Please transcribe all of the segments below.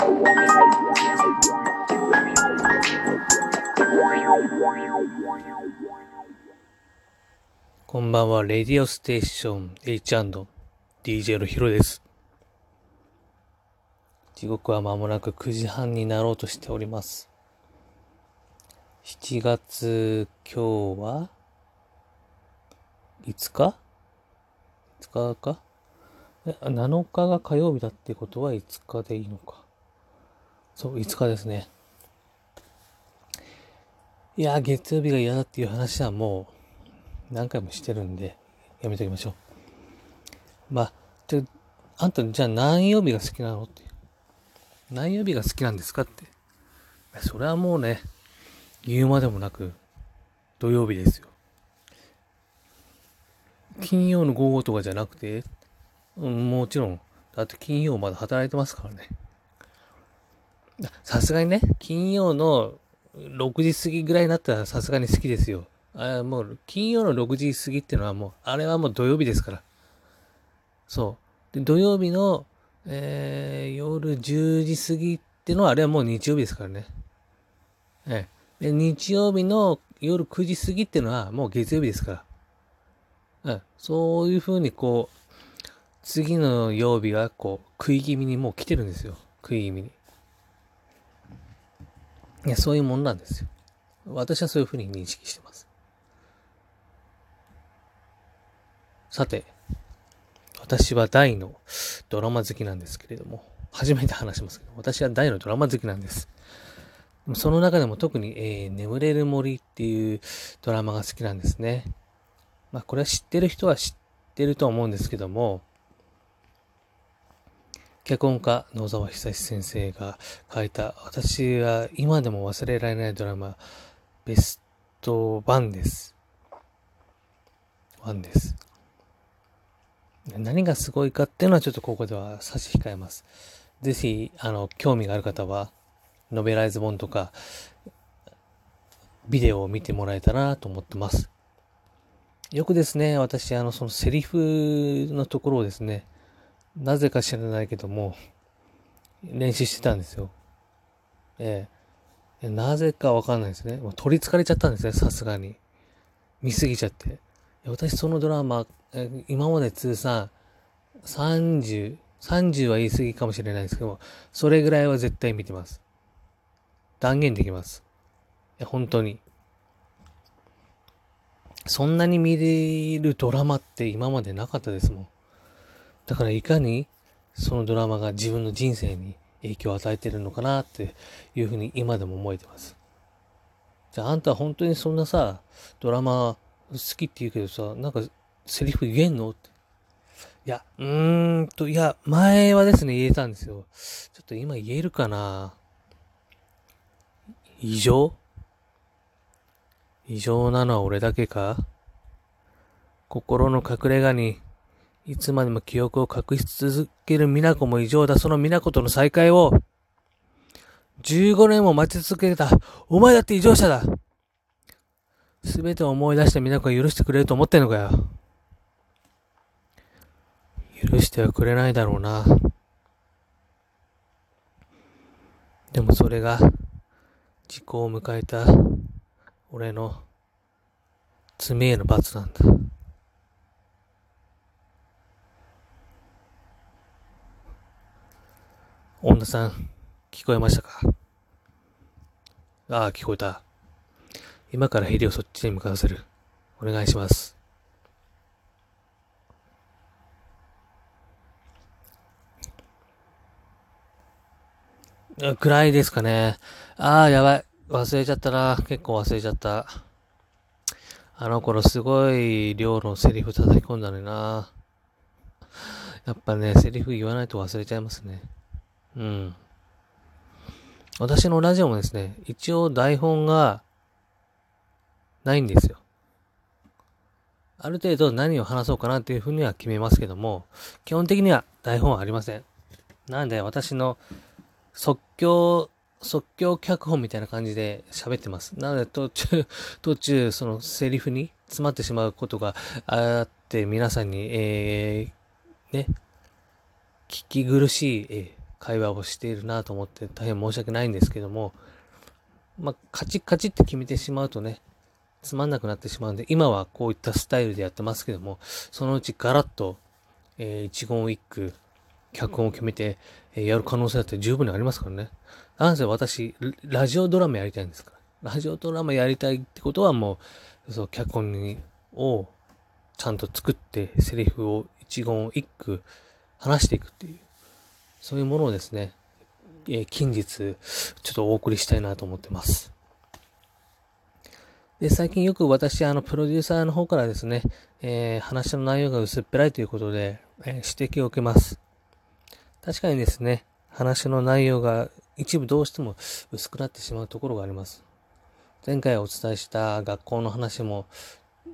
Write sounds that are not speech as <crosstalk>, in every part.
こんばんは、レディオステーション H&DJ のヒロです。時刻は間もなく9時半になろうとしております。7月、今日は ?5 日 ?5 日か ?7 日が火曜日だってことは5日でいいのか。そう、5日ですね。いや、月曜日が嫌だっていう話はもう何回もしてるんで、やめときましょう。まあ、じゃあんた、じゃあ何曜日が好きなのって。何曜日が好きなんですかって。それはもうね、言うまでもなく、土曜日ですよ。金曜の午後とかじゃなくて、うん、もちろん、だって金曜まだ働いてますからね。さすがにね、金曜の6時過ぎぐらいになったらさすがに好きですよ。あもう、金曜の6時過ぎってのはもう、あれはもう土曜日ですから。そう。で、土曜日の、えー、夜10時過ぎってのは、あれはもう日曜日ですからね。ええ。で、日曜日の夜9時過ぎってのはもう月曜日ですから。うん。そういうふうにこう、次の曜日がこう、食い気味にもう来てるんですよ。食い気味に。いや、そういうもんなんですよ。私はそういうふうに認識してます。さて、私は大のドラマ好きなんですけれども、初めて話しますけど、私は大のドラマ好きなんです。その中でも特に、えー、眠れる森っていうドラマが好きなんですね。まあ、これは知ってる人は知ってると思うんですけども、脚本家、野沢久志先生が書いた、私は今でも忘れられないドラマ、ベスト1です。1です。何がすごいかっていうのはちょっとここでは差し控えます。ぜひ、あの、興味がある方は、ノベライズ本とか、ビデオを見てもらえたらなと思ってます。よくですね、私、あの、そのセリフのところをですね、なぜか知らないけども、練習してたんですよ。ええなぜかわかんないですね。もう取り憑かれちゃったんですね、さすがに。見すぎちゃって。私そのドラマ、今まで通算30、30は言い過ぎかもしれないですけども、それぐらいは絶対見てます。断言できます。いや、本当に。そんなに見れるドラマって今までなかったですもん。だからいかにそのドラマが自分の人生に影響を与えてるのかなっていうふうに今でも思えてます。じゃああんた本当にそんなさ、ドラマ好きって言うけどさ、なんかセリフ言えんのって。いや、うーんと、いや、前はですね、言えたんですよ。ちょっと今言えるかな異常？異常なのは俺だけか？心の隠れ家にいつまでも記憶を隠し続ける美奈子も異常だ。その美奈子との再会を、15年も待ち続けてた。お前だって異常者だ。すべてを思い出した美奈子が許してくれると思ってんのかよ。許してはくれないだろうな。でもそれが、時効を迎えた、俺の、罪への罰なんだ。女さん、聞こえましたか？ああ、聞こえた。今からヘリをそっちに向かわせる。お願いします。暗いですかね。ああ、やばい。忘れちゃったな。結構忘れちゃった。あの頃すごい量のセリフ叩き込んだのにな。やっぱね、セリフ言わないと忘れちゃいますね。うん。私のラジオもですね、一応台本がないんですよ。ある程度何を話そうかなっていうふうには決めますけども、基本的には台本はありません。なんで私の即興、即興脚本みたいな感じで喋ってます。なので途中、<laughs> 途中、そのセリフに詰まってしまうことがあって皆さんに、えー、ね、聞き苦しい、えー会話をしているなと思って大変申し訳ないんですけども、まあ、カチッカチッって決めてしまうとね、つまんなくなってしまうんで、今はこういったスタイルでやってますけども、そのうちガラッと、えー、一言一句、脚本を決めて、えー、やる可能性だって十分にありますからね。なんせ私、ラジオドラマやりたいんですから。ラジオドラマやりたいってことはもう、そう、脚本にをちゃんと作って、セリフを一言一句話していくっていう、そういうものをですね、えー、近日、ちょっとお送りしたいなと思ってます。で、最近よく私、あの、プロデューサーの方からですね、えー、話の内容が薄っぺらいということで、えー、指摘を受けます。確かにですね、話の内容が一部どうしても薄くなってしまうところがあります。前回お伝えした学校の話も、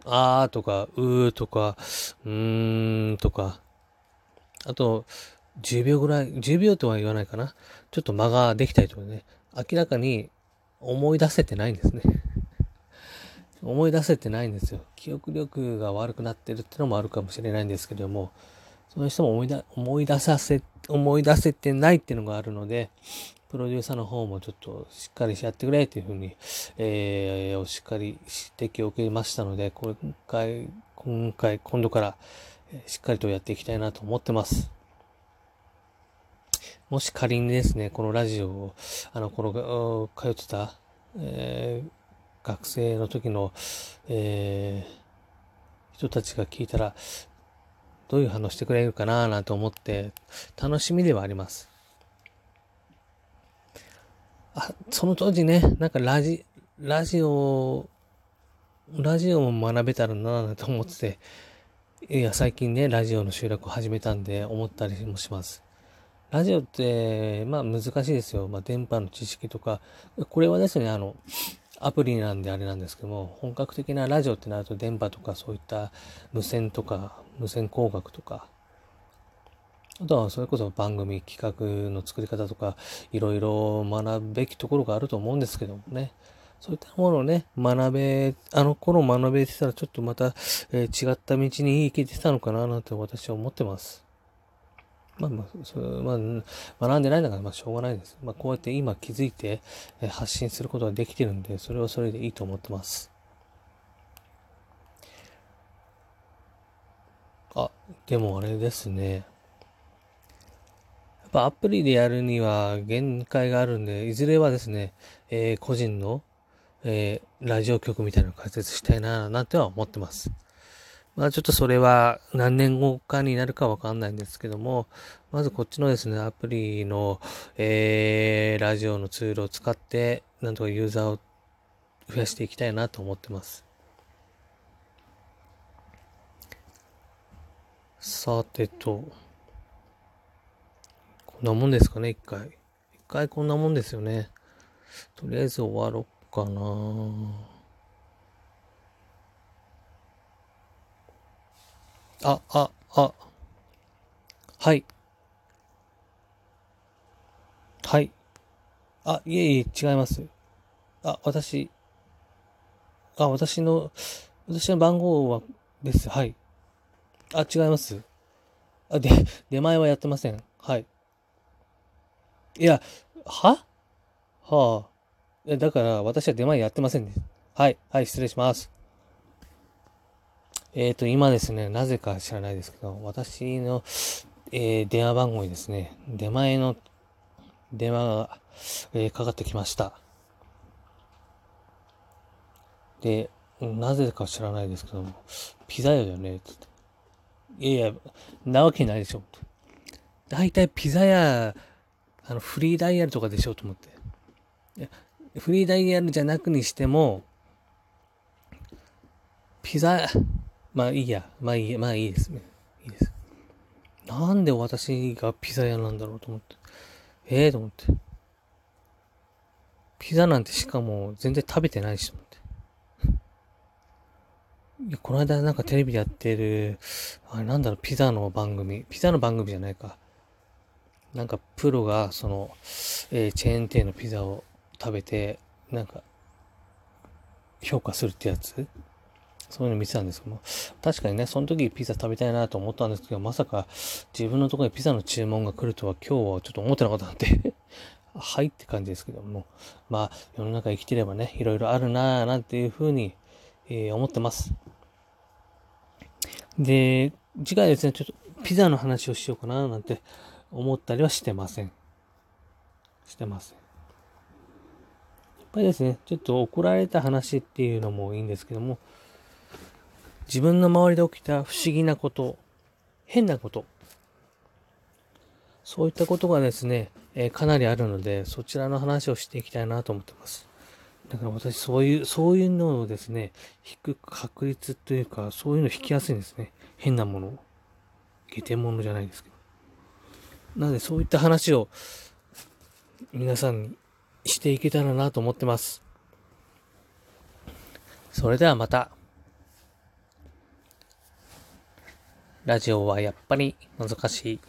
あーとか、うーとか、うーんとか、あと、10秒ぐらい、10秒とは言わないかな。ちょっと間ができたりとかね、明らかに思い出せてないんですね。<laughs> 思い出せてないんですよ。記憶力が悪くなってるってのもあるかもしれないんですけども、その人も思い出、思い出させ、思い出せてないっていうのがあるので、プロデューサーの方もちょっとしっかりしやってくれっていうふうに、えー、おしっかり指摘を受けましたので、今回、今回、今度からしっかりとやっていきたいなと思ってます。もし仮にですね、このラジオを、あの、この、通ってた、えー、学生の時の、えー、人たちが聞いたら、どういう反応してくれるかななんて思って、楽しみではあります。あ、その当時ね、なんかラジ、ラジオ、ラジオも学べたらなぁと思ってて、いや、最近ね、ラジオの収録を始めたんで思ったりもします。ラジオって、まあ難しいですよ。まあ電波の知識とか、これはですね、あの、アプリなんであれなんですけども、本格的なラジオってなると電波とかそういった無線とか、無線工学とか、あとはそれこそ番組企画の作り方とか、いろいろ学ぶべきところがあると思うんですけどもね。そういったものをね、学べ、あの頃学べてたらちょっとまた、えー、違った道に行けてたのかななんて私は思ってます。まあまあ、それまあ、学んでないんだから、まあしょうがないです。まあこうやって今気づいて、発信することができてるんで、それはそれでいいと思ってます。あ、でもあれですね。やっぱアプリでやるには限界があるんで、いずれはですね、えー、個人の、えー、ラジオ局みたいなのを開設したいな、なんては思ってます。まあちょっとそれは何年後かになるかわかんないんですけども、まずこっちのですね、アプリの、えー、ラジオのツールを使って、なんとかユーザーを増やしていきたいなと思ってます。さてと、こんなもんですかね、一回。一回こんなもんですよね。とりあえず終わろっかな。あ、あ、あ。はい。はい。あ、いえいえ、違います。あ、私、あ、私の、私の番号は、です。はい。あ、違います。あ、で、出前はやってません。はい。いや、は？はあ。だから、私は出前やってませんね。はい、はい、失礼します。えっ、ー、と、今ですね、なぜか知らないですけど、私の、えー、電話番号にですね、出前の電話が、えー、かかってきました。で、なぜか知らないですけども、ピザ屋だよね、つって。いやいや、なわけないでしょ。大体ピザ屋あの、フリーダイヤルとかでしょと思って。フリーダイヤルじゃなくにしても、ピザ、まあいいや、まあいいや、まあいいですね。いいです。なんで私がピザ屋なんだろうと思って。ええー、と思って。ピザなんてしかも全然食べてないしと思って。いや、この間なんかテレビでやってる、あれなんだろう、ピザの番組。ピザの番組じゃないか。なんかプロがその、えー、チェーン店のピザを食べて、なんか、評価するってやつそういうの見てたんですけども、確かにね、その時ピザ食べたいなと思ったんですけど、まさか自分のところにピザの注文が来るとは今日はちょっと思ってなかったんで <laughs> はいって感じですけども、まあ世の中生きてればね、いろいろあるなぁなんていうふうに、えー、思ってます。で、次回ですね、ちょっとピザの話をしようかななんて思ったりはしてません。してません。やっぱりですね、ちょっと怒られた話っていうのもいいんですけども、自分の周りで起きた不思議なこと、変なこと、そういったことがですね、えー、かなりあるので、そちらの話をしていきたいなと思ってます。だから私、そういう、そういうのをですね、引く確率というか、そういうの引きやすいんですね。変なもの。下手者じゃないですけど。なので、そういった話を皆さんにしていけたらなと思ってます。それではまた。ラジオはやっぱり難しい。